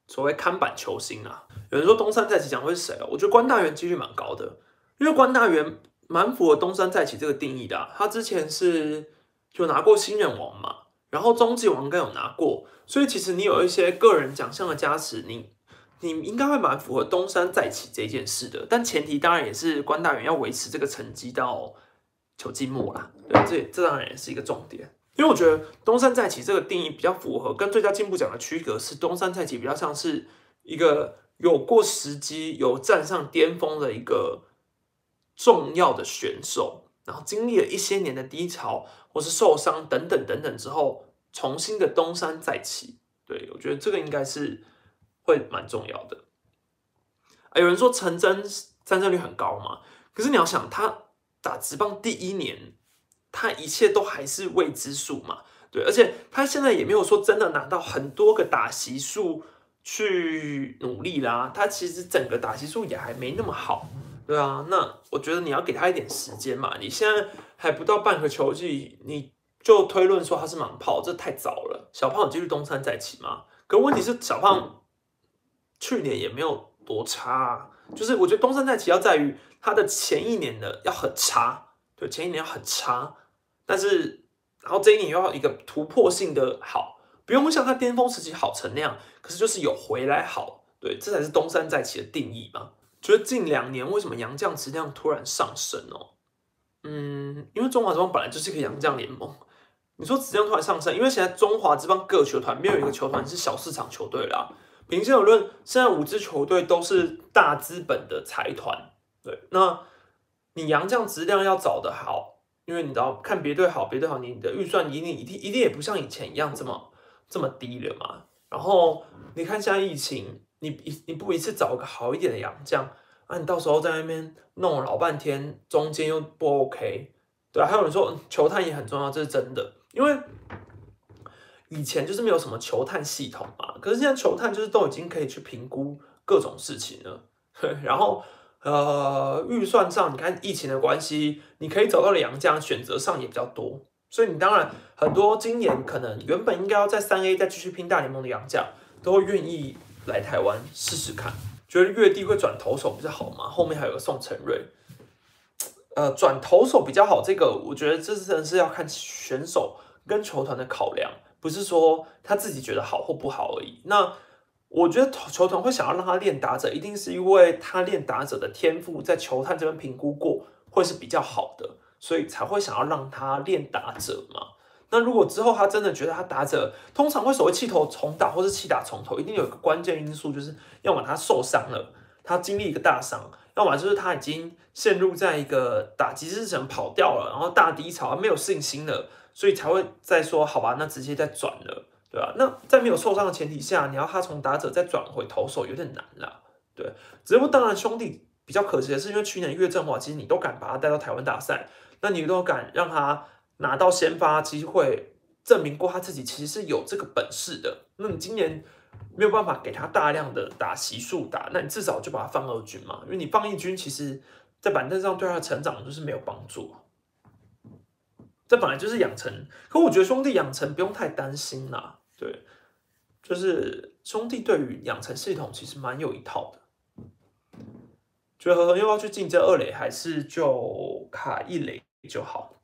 [SPEAKER 1] 所谓看板球星啊。有人说东山再起讲会是谁啊？我觉得关大元几率蛮高的，因为关大元蛮符合东山再起这个定义的。他之前是就拿过新人王嘛。然后中继王更有拿过，所以其实你有一些个人奖项的加持，你你应该会蛮符合东山再起这件事的。但前提当然也是关大元要维持这个成绩到球季末啦。对，这这当然也是一个重点。因为我觉得东山再起这个定义比较符合，跟最佳进步奖的区隔是东山再起比较像是一个有过时机、有站上巅峰的一个重要的选手。然后经历了一些年的低潮，或是受伤等等等等之后，重新的东山再起。对我觉得这个应该是会蛮重要的。有人说陈真战胜率很高嘛？可是你要想，他打直棒第一年，他一切都还是未知数嘛。对，而且他现在也没有说真的拿到很多个打席数去努力啦。他其实整个打席数也还没那么好。对啊，那我觉得你要给他一点时间嘛。你现在还不到半个球季，你就推论说他是盲炮，这太早了。小胖有继续东山再起吗？可问题是小胖去年也没有多差，就是我觉得东山再起要在于他的前一年的要很差，对，前一年要很差，但是然后这一年又要一个突破性的好，不用像他巅峰时期好成那样，可是就是有回来好，对，这才是东山再起的定义嘛。觉得近两年为什么洋将质量突然上升哦？嗯，因为中华之邦本来就是一个洋将联盟。你说质量突然上升，因为现在中华之邦各球团没有一个球团是小市场球队啦。平心而论，现在五支球队都是大资本的财团。对，那你洋将质量要找得好，因为你知道看别队好，别队好，你的预算一定一定一定也不像以前一样这么这么低了嘛。然后你看现在疫情，你一你不一次找个好一点的洋将，啊，你到时候在那边弄了老半天，中间又不 OK，对啊。还有人说球探也很重要，这是真的。因为以前就是没有什么球探系统嘛，可是现在球探就是都已经可以去评估各种事情了。然后呃，预算上你看疫情的关系，你可以找到两家选择上也比较多，所以你当然很多今年可能原本应该要在三 A 再继续拼大联盟的洋将，都会愿意来台湾试试看，觉得月地会转投手比较好嘛。后面还有个宋承瑞。呃，转投手比较好，这个我觉得这真的是要看选手跟球团的考量，不是说他自己觉得好或不好而已。那我觉得球团会想要让他练打者，一定是因为他练打者的天赋在球探这边评估过会是比较好的，所以才会想要让他练打者嘛。那如果之后他真的觉得他打者通常会所谓气头重打或是气打重头，一定有一个关键因素，就是要么他受伤了，他经历一个大伤。要么就是他已经陷入在一个打击之城跑掉了，然后大低潮，没有信心了，所以才会再说好吧，那直接再转了，对吧？那在没有受伤的前提下，你要他从打者再转回投手，有点难了，对。只不过当然兄弟比较可惜的是，因为去年岳振华其实你都敢把他带到台湾大赛，那你都敢让他拿到先发机会，证明过他自己其实是有这个本事的。那你今年？没有办法给他大量的打席数打，那你至少就把他放二军嘛，因为你放一军，其实在板凳上对他的成长就是没有帮助。这本来就是养成，可我觉得兄弟养成不用太担心啦，对，就是兄弟对于养成系统其实蛮有一套的。觉得何恒又要去竞争二垒，还是就卡一垒就好？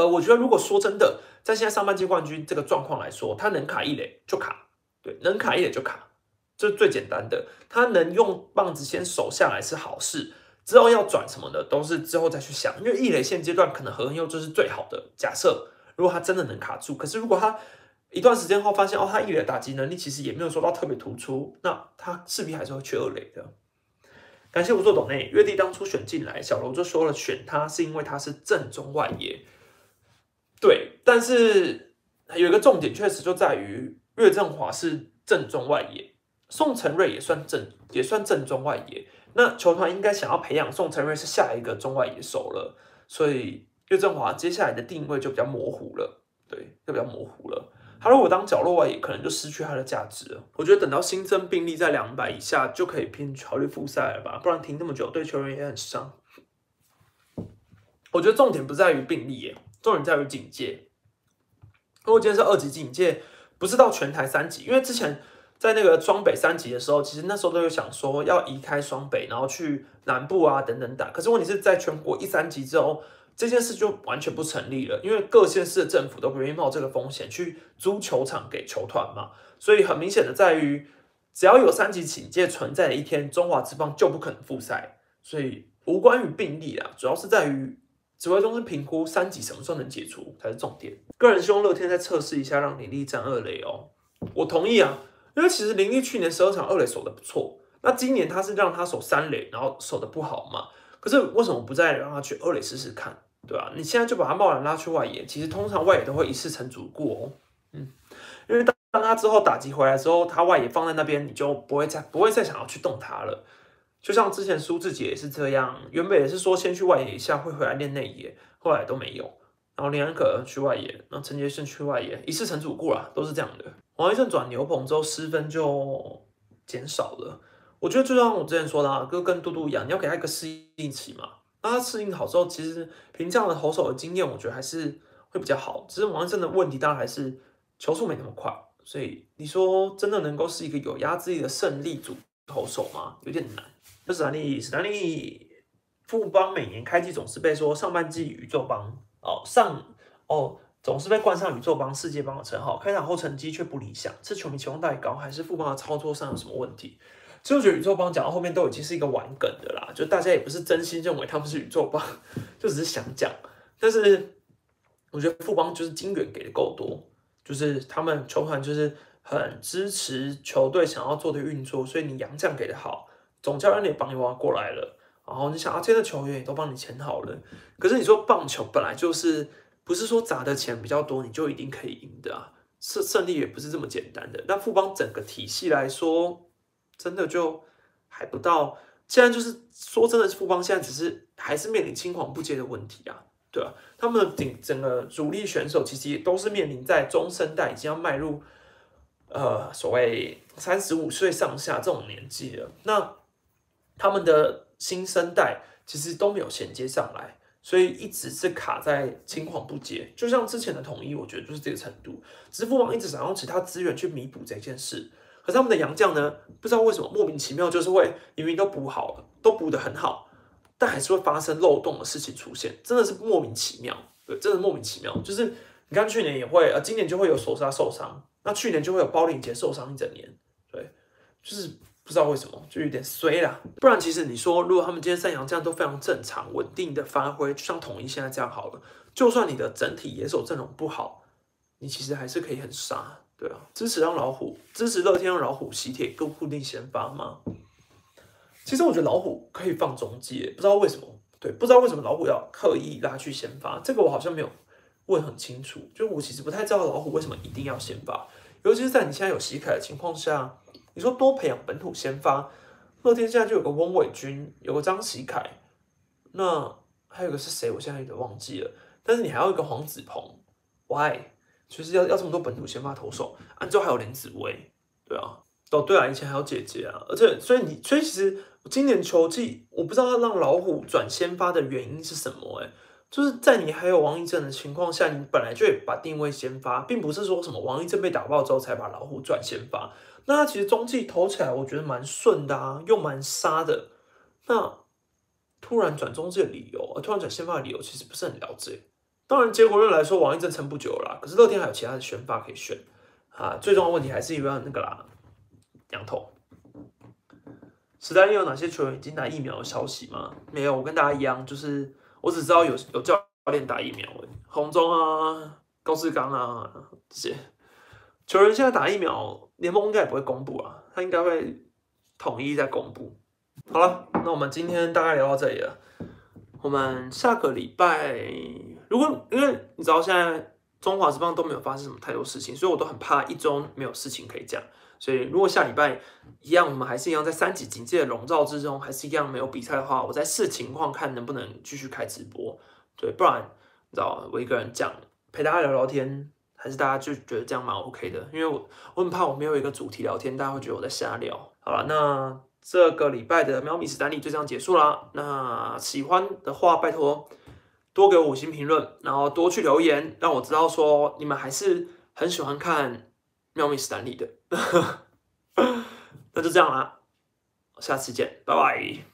[SPEAKER 1] 呃，我觉得如果说真的，在现在上半季冠军这个状况来说，他能卡一垒就卡。对，能卡一点就卡，这是最简单的。他能用棒子先守下来是好事，之后要转什么的都是之后再去想。因为易雷现阶段可能何恩佑就是最好的假设。如果他真的能卡住，可是如果他一段时间后发现哦，他易雷打击能力其实也没有说到特别突出，那他势必还是会去二垒的。感谢吴作董内月弟当初选进来，小楼就说了选他是因为他是正中外野。对，但是有一个重点确实就在于。岳振华是正中外野，宋承瑞也算正，也算正中外野。那球团应该想要培养宋承瑞是下一个中外野手了，所以岳振华接下来的定位就比较模糊了，对，就比较模糊了。他如果当角落外野，可能就失去他的价值了。我觉得等到新增病例在两百以下，就可以拼考虑复赛了吧，不然停那么久对球员也很伤。我觉得重点不在于病例耶，重点在于警戒。如果今天是二级警戒。不是到全台三级，因为之前在那个双北三级的时候，其实那时候都有想说要移开双北，然后去南部啊等等打。可是问题是在全国一三级之后，这件事就完全不成立了，因为各县市的政府都不愿意冒这个风险去租球场给球团嘛。所以很明显的在于，只要有三级警戒存在的一天，中华之棒就不可能复赛。所以无关于病例啊，主要是在于。指挥中心评估三级什么时候能解除才是重点。个人希望乐天再测试一下，让林立站二垒哦。我同意啊，因为其实林立去年十二场二垒守的不错，那今年他是让他守三垒，然后守的不好嘛。可是为什么不再让他去二垒试试看？对吧？你现在就把他贸然拉去外野，其实通常外野都会一次成主顾哦。嗯，因为当他之后打击回来之后，他外野放在那边，你就不会再不会再想要去动他了。就像之前苏志杰也是这样，原本也是说先去外野一下，会回来练内野，后来都没有。然后林安可去外野，然后陈杰胜去外野，一次成主顾啦，都是这样的。王一胜转牛棚之后失分就减少了。我觉得就像我之前说的，就跟嘟嘟一样，你要给他一个适应期嘛。那他适应好之后，其实凭这样的投手的经验，我觉得还是会比较好。只是王一胜的问题，当然还是球速没那么快，所以你说真的能够是一个有压制力的胜利组投手吗？有点难。史丹利，史丹利，富邦每年开季总是被说上半季宇宙帮哦上哦总是被冠上宇宙帮、世界帮的称号，开场后成绩却不理想，是球迷期望太高，还是富邦的操作上有什么问题？其实我觉得宇宙帮讲到后面都已经是一个玩梗的啦，就大家也不是真心认为他们是宇宙帮，就只是想讲。但是我觉得富邦就是金元给的够多，就是他们球团就是很支持球队想要做的运作，所以你洋将给的好，总教练也帮你挖过来了，然后你想要签的球员也都帮你签好了。可是你说棒球本来就是不是说砸的钱比较多你就一定可以赢的啊，胜胜利也不是这么简单的。那富邦整个体系来说。真的就还不到，现在就是说真的，富邦现在只是还是面临青黄不接的问题啊，对啊，他们的顶整个主力选手其实也都是面临在中生代已经要迈入呃所谓三十五岁上下这种年纪了，那他们的新生代其实都没有衔接上来，所以一直是卡在青黄不接，就像之前的统一，我觉得就是这个程度，支付宝一直想用其他资源去弥补这件事。可是他们的洋将呢？不知道为什么莫名其妙就是会明明都补好了，都补得很好，但还是会发生漏洞的事情出现，真的是莫名其妙。对，真的莫名其妙。就是你看去年也会，呃，今年就会有手杀受伤，那去年就会有包领杰受伤一整年。对，就是不知道为什么，就有点衰啦。不然其实你说，如果他们今天三洋将都非常正常、稳定的发挥，就像统一现在这样好了，就算你的整体野手阵容不好，你其实还是可以很杀。对啊，支持让老虎支持乐天让老虎喜铁更固定先发吗？其实我觉得老虎可以放中继，不知道为什么。对，不知道为什么老虎要刻意拉去先发，这个我好像没有问很清楚。就我其实不太知道老虎为什么一定要先发，尤其是在你现在有喜凯的情况下，你说多培养本土先发，乐天现在就有个翁伟军，有个张喜凯，那还有个是谁？我现在有点忘记了。但是你还要一个黄子鹏，Why？就是要要这么多本土先发投手，啊，之后还有林子威，对啊，哦对啊，以前还有姐姐啊，而且所以你所以其实今年球季我不知道让老虎转先发的原因是什么，哎，就是在你还有王一正的情况下，你本来就把定位先发，并不是说什么王一正被打爆之后才把老虎转先发，那他其实中继投起来我觉得蛮顺的啊，又蛮杀的，那突然转中继的理由，突然转先发的理由其实不是很了解。当然，结果论来说，王一正撑不久了。可是乐天还有其他的选法可以选啊。最重要的问题还是一样那个啦，羊头。史丹利有哪些球员已经打疫苗的消息吗？没有，我跟大家一样，就是我只知道有有教练打疫苗，红中啊、高志刚啊这些球员现在打疫苗，联盟应该也不会公布啊，他应该会统一在公布。好了，那我们今天大概聊到这里了，我们下个礼拜。如果因为你知道现在中华之邦都没有发生什么太多事情，所以我都很怕一周没有事情可以讲。所以如果下礼拜一样，我们还是一样在三级警戒的笼罩之中，还是一样没有比赛的话，我再视情况看能不能继续开直播。对，不然你知道我一个人讲陪大家聊聊天，还是大家就觉得这样蛮 OK 的。因为我我很怕我没有一个主题聊天，大家会觉得我在瞎聊。好了，那这个礼拜的喵咪史丹利就这样结束啦。那喜欢的话，拜托。多给我五星评论，然后多去留言，让我知道说你们还是很喜欢看喵米斯丹利的。那就这样啦，下次见，拜拜。